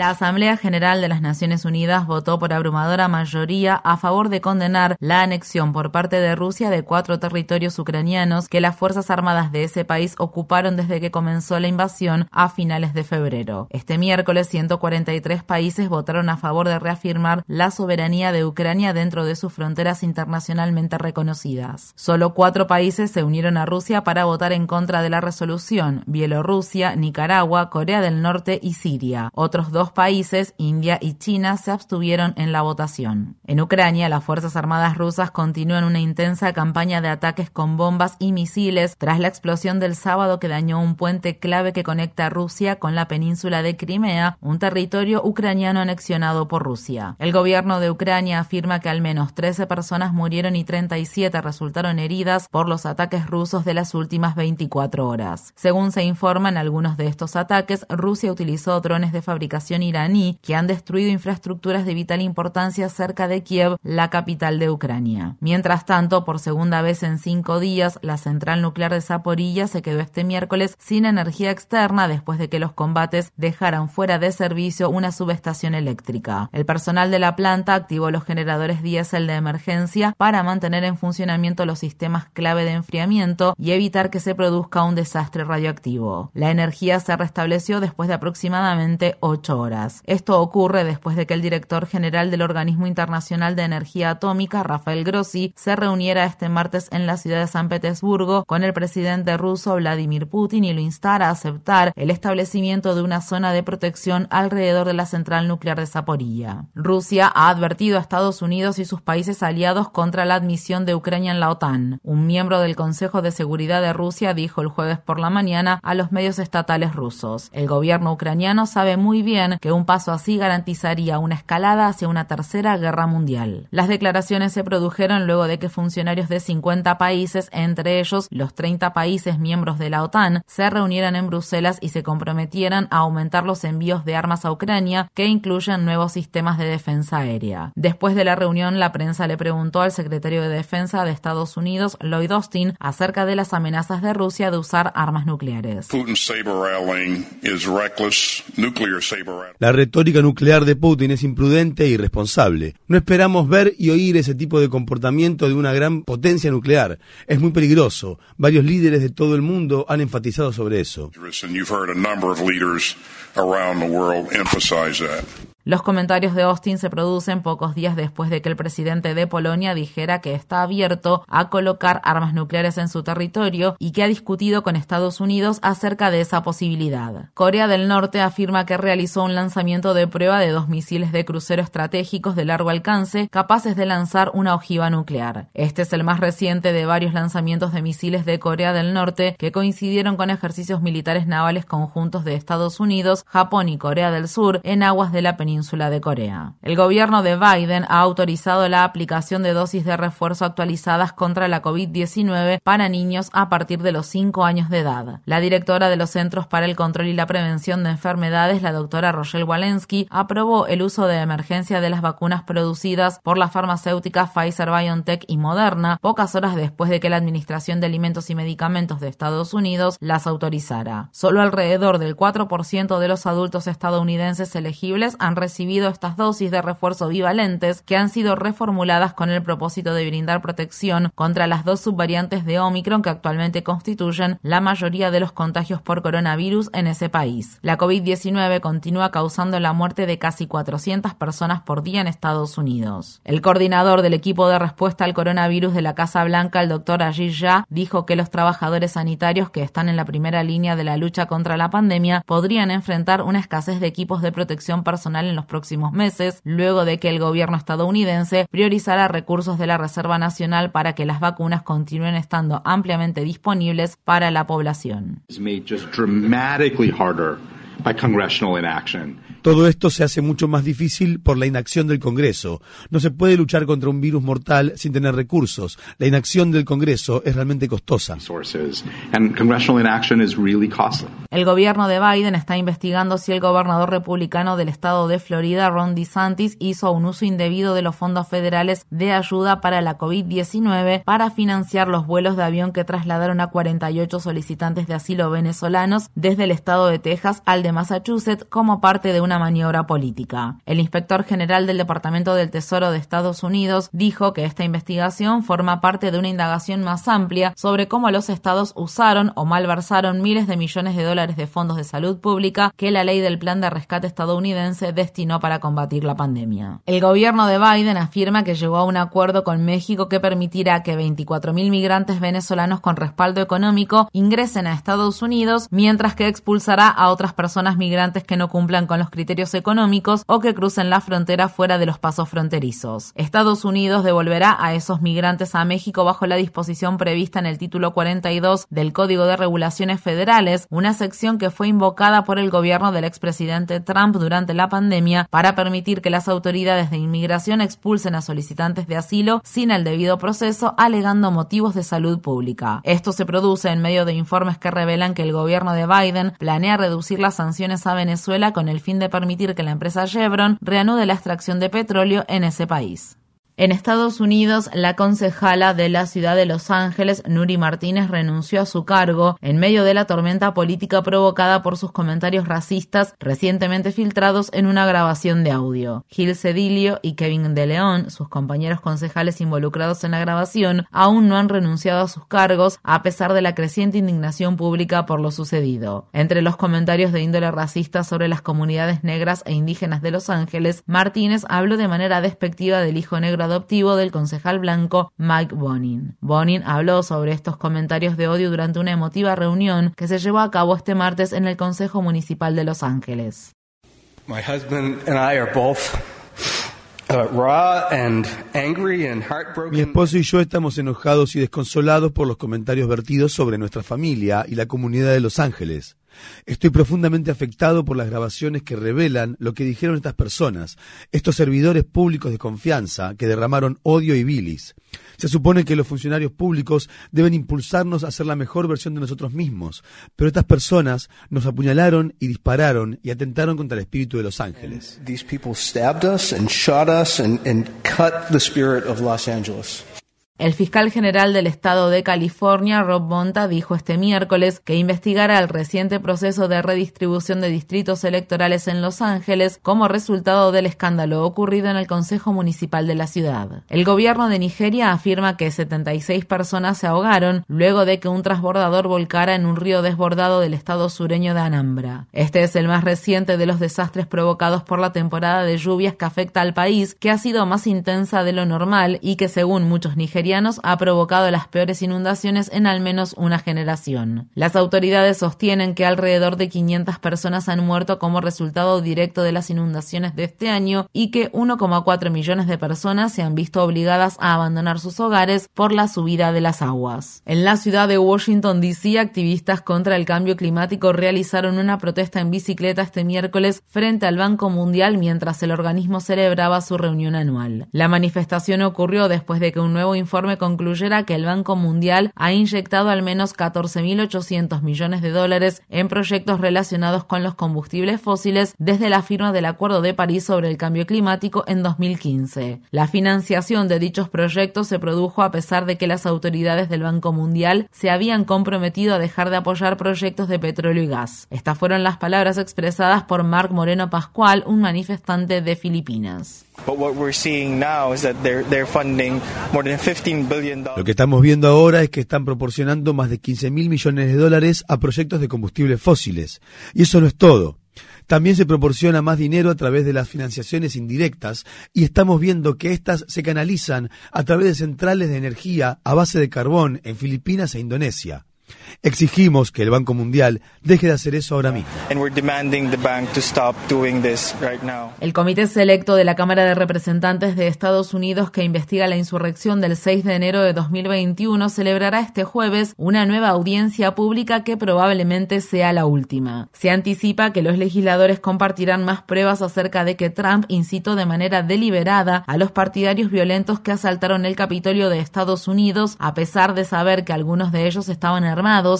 La Asamblea General de las Naciones Unidas votó por abrumadora mayoría a favor de condenar la anexión por parte de Rusia de cuatro territorios ucranianos que las Fuerzas Armadas de ese país ocuparon desde que comenzó la invasión a finales de febrero. Este miércoles, 143 países votaron a favor de reafirmar la soberanía de Ucrania dentro de sus fronteras internacionalmente reconocidas. Solo cuatro países se unieron a Rusia para votar en contra de la resolución, Bielorrusia, Nicaragua, Corea del Norte y Siria. Otros dos países, India y China, se abstuvieron en la votación. En Ucrania, las Fuerzas Armadas rusas continúan una intensa campaña de ataques con bombas y misiles tras la explosión del sábado que dañó un puente clave que conecta Rusia con la península de Crimea, un territorio ucraniano anexionado por Rusia. El gobierno de Ucrania afirma que al menos 13 personas murieron y 37 resultaron heridas por los ataques rusos de las últimas 24 horas. Según se informa en algunos de estos ataques, Rusia utilizó drones de fabricación iraní que han destruido infraestructuras de vital importancia cerca de Kiev, la capital de Ucrania. Mientras tanto, por segunda vez en cinco días, la central nuclear de Zaporilla se quedó este miércoles sin energía externa después de que los combates dejaran fuera de servicio una subestación eléctrica. El personal de la planta activó los generadores diésel de emergencia para mantener en funcionamiento los sistemas clave de enfriamiento y evitar que se produzca un desastre radioactivo. La energía se restableció después de aproximadamente ocho horas. Esto ocurre después de que el director general del Organismo Internacional de Energía Atómica, Rafael Grossi, se reuniera este martes en la ciudad de San Petersburgo con el presidente ruso Vladimir Putin y lo instara a aceptar el establecimiento de una zona de protección alrededor de la central nuclear de Zaporilla. Rusia ha advertido a Estados Unidos y sus países aliados contra la admisión de Ucrania en la OTAN. Un miembro del Consejo de Seguridad de Rusia dijo el jueves por la mañana a los medios estatales rusos. El gobierno ucraniano sabe muy bien que un paso así garantizaría una escalada hacia una tercera guerra mundial. Las declaraciones se produjeron luego de que funcionarios de 50 países, entre ellos los 30 países miembros de la OTAN, se reunieran en Bruselas y se comprometieran a aumentar los envíos de armas a Ucrania, que incluyen nuevos sistemas de defensa aérea. Después de la reunión, la prensa le preguntó al secretario de Defensa de Estados Unidos, Lloyd Austin, acerca de las amenazas de Rusia de usar armas nucleares. La retórica nuclear de Putin es imprudente e irresponsable. No esperamos ver y oír ese tipo de comportamiento de una gran potencia nuclear. Es muy peligroso. Varios líderes de todo el mundo han enfatizado sobre eso. Los comentarios de Austin se producen pocos días después de que el presidente de Polonia dijera que está abierto a colocar armas nucleares en su territorio y que ha discutido con Estados Unidos acerca de esa posibilidad. Corea del Norte afirma que realizó un lanzamiento de prueba de dos misiles de crucero estratégicos de largo alcance capaces de lanzar una ojiva nuclear. Este es el más reciente de varios lanzamientos de misiles de Corea del Norte que coincidieron con ejercicios militares navales conjuntos de Estados Unidos, Japón y Corea del Sur en aguas de la península de Corea. El gobierno de Biden ha autorizado la aplicación de dosis de refuerzo actualizadas contra la COVID-19 para niños a partir de los 5 años de edad. La directora de los Centros para el Control y la Prevención de Enfermedades, la doctora Rochelle Walensky, aprobó el uso de emergencia de las vacunas producidas por las farmacéuticas Pfizer BioNTech y Moderna pocas horas después de que la Administración de Alimentos y Medicamentos de Estados Unidos las autorizara. Solo alrededor del 4% de los adultos estadounidenses elegibles han recibido estas dosis de refuerzo bivalentes que han sido reformuladas con el propósito de brindar protección contra las dos subvariantes de Omicron que actualmente constituyen la mayoría de los contagios por coronavirus en ese país. La COVID-19 continúa causando la muerte de casi 400 personas por día en Estados Unidos. El coordinador del equipo de respuesta al coronavirus de la Casa Blanca, el doctor Ajit Shah, dijo que los trabajadores sanitarios que están en la primera línea de la lucha contra la pandemia podrían enfrentar una escasez de equipos de protección personal en los próximos meses, luego de que el gobierno estadounidense priorizara recursos de la Reserva Nacional para que las vacunas continúen estando ampliamente disponibles para la población. Todo esto se hace mucho más difícil por la inacción del Congreso. No se puede luchar contra un virus mortal sin tener recursos. La inacción del Congreso es realmente costosa. El gobierno de Biden está investigando si el gobernador republicano del estado de Florida, Ron DeSantis, hizo un uso indebido de los fondos federales de ayuda para la COVID-19 para financiar los vuelos de avión que trasladaron a 48 solicitantes de asilo venezolanos desde el estado de Texas al de Massachusetts como parte de una maniobra política. El inspector general del Departamento del Tesoro de Estados Unidos dijo que esta investigación forma parte de una indagación más amplia sobre cómo los estados usaron o malversaron miles de millones de dólares de fondos de salud pública que la ley del plan de rescate estadounidense destinó para combatir la pandemia. El gobierno de Biden afirma que llegó a un acuerdo con México que permitirá que 24.000 migrantes venezolanos con respaldo económico ingresen a Estados Unidos, mientras que expulsará a otras personas migrantes que no cumplan con los criterios económicos o que crucen la frontera fuera de los pasos fronterizos. Estados Unidos devolverá a esos migrantes a México bajo la disposición prevista en el título 42 del Código de Regulaciones Federales, una sección que fue invocada por el gobierno del expresidente Trump durante la pandemia para permitir que las autoridades de inmigración expulsen a solicitantes de asilo sin el debido proceso, alegando motivos de salud pública. Esto se produce en medio de informes que revelan que el gobierno de Biden planea reducir las sanciones a Venezuela con el fin de permitir que la empresa Chevron reanude la extracción de petróleo en ese país. En Estados Unidos, la concejala de la ciudad de Los Ángeles, Nuri Martínez, renunció a su cargo en medio de la tormenta política provocada por sus comentarios racistas recientemente filtrados en una grabación de audio. Gil Cedilio y Kevin De León, sus compañeros concejales involucrados en la grabación, aún no han renunciado a sus cargos a pesar de la creciente indignación pública por lo sucedido. Entre los comentarios de índole racista sobre las comunidades negras e indígenas de Los Ángeles, Martínez habló de manera despectiva del hijo negro adoptivo del concejal blanco Mike Bonin. Bonin habló sobre estos comentarios de odio durante una emotiva reunión que se llevó a cabo este martes en el Consejo Municipal de Los Ángeles. Uh, Mi esposo y yo estamos enojados y desconsolados por los comentarios vertidos sobre nuestra familia y la comunidad de Los Ángeles. Estoy profundamente afectado por las grabaciones que revelan lo que dijeron estas personas, estos servidores públicos de confianza que derramaron odio y bilis. Se supone que los funcionarios públicos deben impulsarnos a ser la mejor versión de nosotros mismos, pero estas personas nos apuñalaron y dispararon y atentaron contra el espíritu de Los Ángeles. El fiscal general del estado de California, Rob Bonta, dijo este miércoles que investigará el reciente proceso de redistribución de distritos electorales en Los Ángeles como resultado del escándalo ocurrido en el Consejo Municipal de la ciudad. El gobierno de Nigeria afirma que 76 personas se ahogaron luego de que un transbordador volcara en un río desbordado del estado sureño de Anambra. Este es el más reciente de los desastres provocados por la temporada de lluvias que afecta al país, que ha sido más intensa de lo normal y que según muchos nigerianos ha provocado las peores inundaciones en al menos una generación. Las autoridades sostienen que alrededor de 500 personas han muerto como resultado directo de las inundaciones de este año y que 1,4 millones de personas se han visto obligadas a abandonar sus hogares por la subida de las aguas. En la ciudad de Washington, D.C., activistas contra el cambio climático realizaron una protesta en bicicleta este miércoles frente al Banco Mundial mientras el organismo celebraba su reunión anual. La manifestación ocurrió después de que un nuevo informe concluyera que el Banco Mundial ha inyectado al menos 14.800 millones de dólares en proyectos relacionados con los combustibles fósiles desde la firma del Acuerdo de París sobre el Cambio Climático en 2015. La financiación de dichos proyectos se produjo a pesar de que las autoridades del Banco Mundial se habían comprometido a dejar de apoyar proyectos de petróleo y gas. Estas fueron las palabras expresadas por Marc Moreno Pascual, un manifestante de Filipinas. Lo que estamos viendo ahora es que están proporcionando más de 15 mil millones de dólares a proyectos de combustibles fósiles. Y eso no es todo. También se proporciona más dinero a través de las financiaciones indirectas y estamos viendo que éstas se canalizan a través de centrales de energía a base de carbón en Filipinas e Indonesia. Exigimos que el Banco Mundial deje de hacer eso ahora mismo. El Comité Selecto de la Cámara de Representantes de Estados Unidos que investiga la insurrección del 6 de enero de 2021 celebrará este jueves una nueva audiencia pública que probablemente sea la última. Se anticipa que los legisladores compartirán más pruebas acerca de que Trump incitó de manera deliberada a los partidarios violentos que asaltaron el Capitolio de Estados Unidos, a pesar de saber que algunos de ellos estaban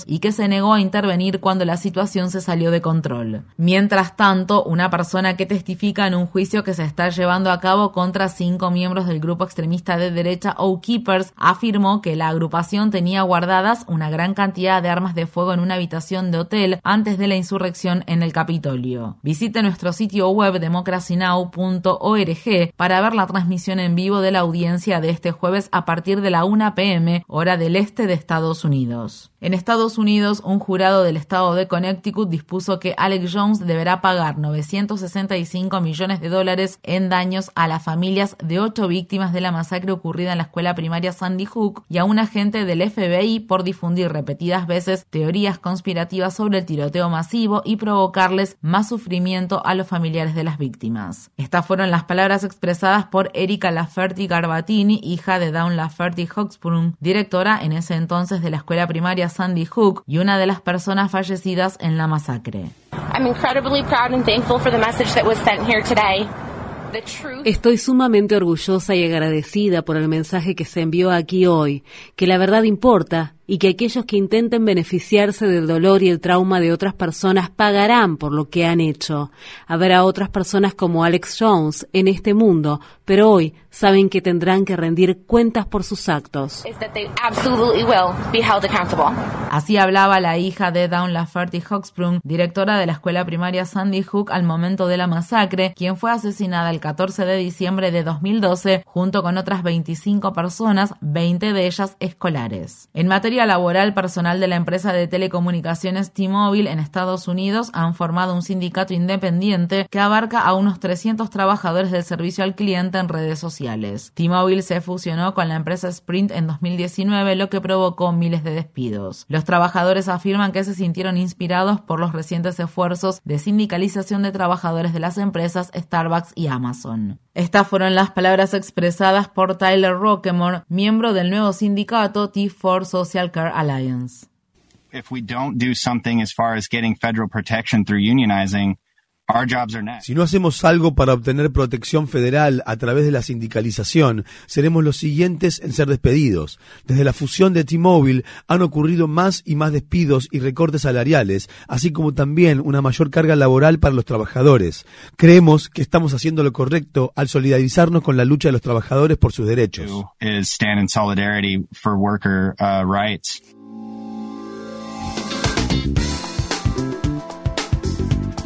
y que se negó a intervenir cuando la situación se salió de control. Mientras tanto, una persona que testifica en un juicio que se está llevando a cabo contra cinco miembros del grupo extremista de derecha O Keepers afirmó que la agrupación tenía guardadas una gran cantidad de armas de fuego en una habitación de hotel antes de la insurrección en el Capitolio. Visite nuestro sitio web democracynow.org para ver la transmisión en vivo de la audiencia de este jueves a partir de la 1 pm, hora del este de Estados Unidos. Estados Unidos, un jurado del estado de Connecticut dispuso que Alex Jones deberá pagar 965 millones de dólares en daños a las familias de ocho víctimas de la masacre ocurrida en la escuela primaria Sandy Hook y a un agente del FBI por difundir repetidas veces teorías conspirativas sobre el tiroteo masivo y provocarles más sufrimiento a los familiares de las víctimas. Estas fueron las palabras expresadas por Erika Laferty Garbatini, hija de Dawn Laferty Hoxbrun, directora en ese entonces de la escuela primaria Hook y una de las personas fallecidas en la masacre. Estoy sumamente orgullosa y agradecida por el mensaje que se envió aquí hoy, que la verdad importa y que aquellos que intenten beneficiarse del dolor y el trauma de otras personas pagarán por lo que han hecho. Habrá otras personas como Alex Jones en este mundo, pero hoy saben que tendrán que rendir cuentas por sus actos. Así hablaba la hija de Dawn Laferty Hoxbrun, directora de la escuela primaria Sandy Hook al momento de la masacre, quien fue asesinada el 14 de diciembre de 2012 junto con otras 25 personas, 20 de ellas escolares. En materia laboral, personal de la empresa de telecomunicaciones T-Mobile en Estados Unidos han formado un sindicato independiente que abarca a unos 300 trabajadores del servicio al cliente en redes sociales. T-Mobile se fusionó con la empresa Sprint en 2019, lo que provocó miles de despidos. Los trabajadores afirman que se sintieron inspirados por los recientes esfuerzos de sindicalización de trabajadores de las empresas Starbucks y Amazon. Estas fueron las palabras expresadas por Tyler Rockemore, miembro del nuevo sindicato T4 Social Care Alliance. If we don't do something as far as getting federal protection through unionizing, si no hacemos algo para obtener protección federal a través de la sindicalización, seremos los siguientes en ser despedidos. Desde la fusión de T-Mobile han ocurrido más y más despidos y recortes salariales, así como también una mayor carga laboral para los trabajadores. Creemos que estamos haciendo lo correcto al solidarizarnos con la lucha de los trabajadores por sus derechos.